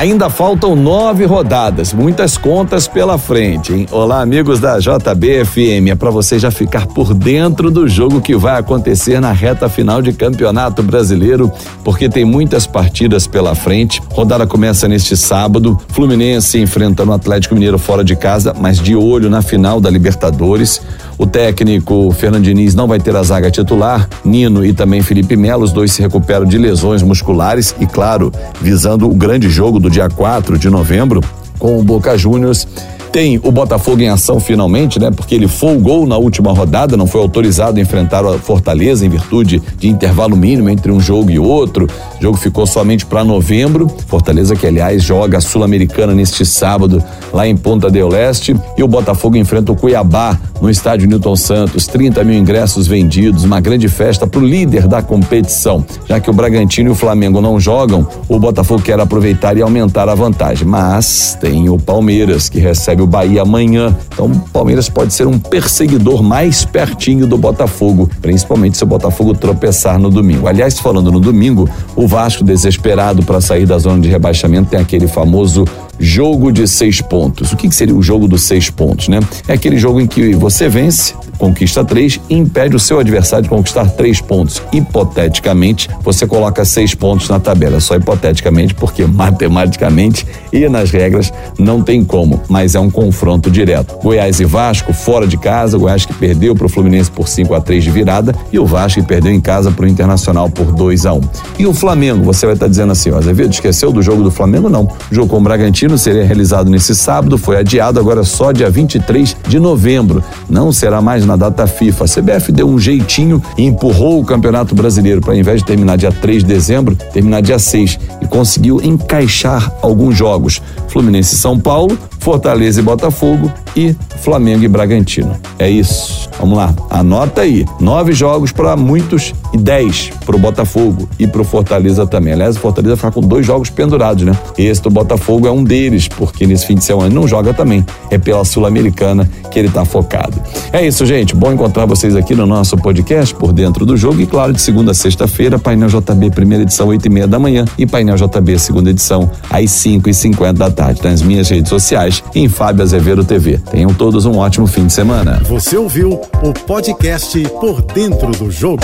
Ainda faltam nove rodadas, muitas contas pela frente, hein? Olá, amigos da JBFM. É para você já ficar por dentro do jogo que vai acontecer na reta final de Campeonato Brasileiro, porque tem muitas partidas pela frente. Rodada começa neste sábado. Fluminense enfrentando o Atlético Mineiro fora de casa, mas de olho na final da Libertadores. O técnico Fernando Diniz não vai ter a zaga titular. Nino e também Felipe Melo, os dois se recuperam de lesões musculares e, claro, visando o grande jogo do dia 4 de novembro com o Boca Juniors tem o Botafogo em ação finalmente, né? Porque ele folgou na última rodada, não foi autorizado a enfrentar a Fortaleza em virtude de intervalo mínimo entre um jogo e outro. O jogo ficou somente para novembro. Fortaleza que aliás joga a Sul-Americana neste sábado lá em Ponta del Leste e o Botafogo enfrenta o Cuiabá no estádio Newton Santos. 30 mil ingressos vendidos, uma grande festa para o líder da competição. Já que o Bragantino e o Flamengo não jogam, o Botafogo quer aproveitar e aumentar a vantagem. Mas tem o Palmeiras que recebe recebe o Bahia amanhã. Então o Palmeiras pode ser um perseguidor mais pertinho do Botafogo, principalmente se o Botafogo tropeçar no domingo. Aliás, falando no domingo, o Vasco, desesperado para sair da zona de rebaixamento, tem aquele famoso jogo de seis pontos. O que, que seria o jogo dos seis pontos, né? É aquele jogo em que você vence, conquista três e impede o seu adversário de conquistar três pontos. Hipoteticamente, você coloca seis pontos na tabela. Só hipoteticamente, porque matematicamente e nas regras não tem como, mas é um confronto direto. Goiás e Vasco, fora de casa, o Goiás que perdeu para o Fluminense por 5 a 3 de virada e o Vasco que perdeu em casa para o Internacional por 2 a 1 E o Flamengo, você vai estar tá dizendo assim, ó, Azevedo, esqueceu do jogo do Flamengo? Não. O jogo com o Bragantino seria realizado nesse sábado, foi adiado agora só dia 23 de novembro. Não será mais na data FIFA. A CBF deu um jeitinho e empurrou o Campeonato Brasileiro para, ao invés de terminar dia 3 de dezembro, terminar dia 6 e conseguiu encaixar alguns jogos. Fluminense e São Paulo, Fortaleza e Botafogo e Flamengo e Bragantino. É isso. Vamos lá, anota aí. Nove jogos para muitos e dez para o Botafogo e para o Fortaleza também. Aliás, o Fortaleza ficar com dois jogos pendurados, né? Esse do Botafogo é um deles, porque nesse fim de semana ele não joga também. É pela Sul-Americana que ele está focado. É isso, gente. Bom encontrar vocês aqui no nosso podcast por dentro do jogo e, claro, de segunda a sexta-feira, painel JB, primeira edição, oito e meia da manhã e painel JB, segunda edição, às cinco e cinquenta da tarde, nas minhas redes sociais em Fábio Azevedo TV. Tenham todos um ótimo fim de semana. Você ouviu o podcast Por Dentro do Jogo.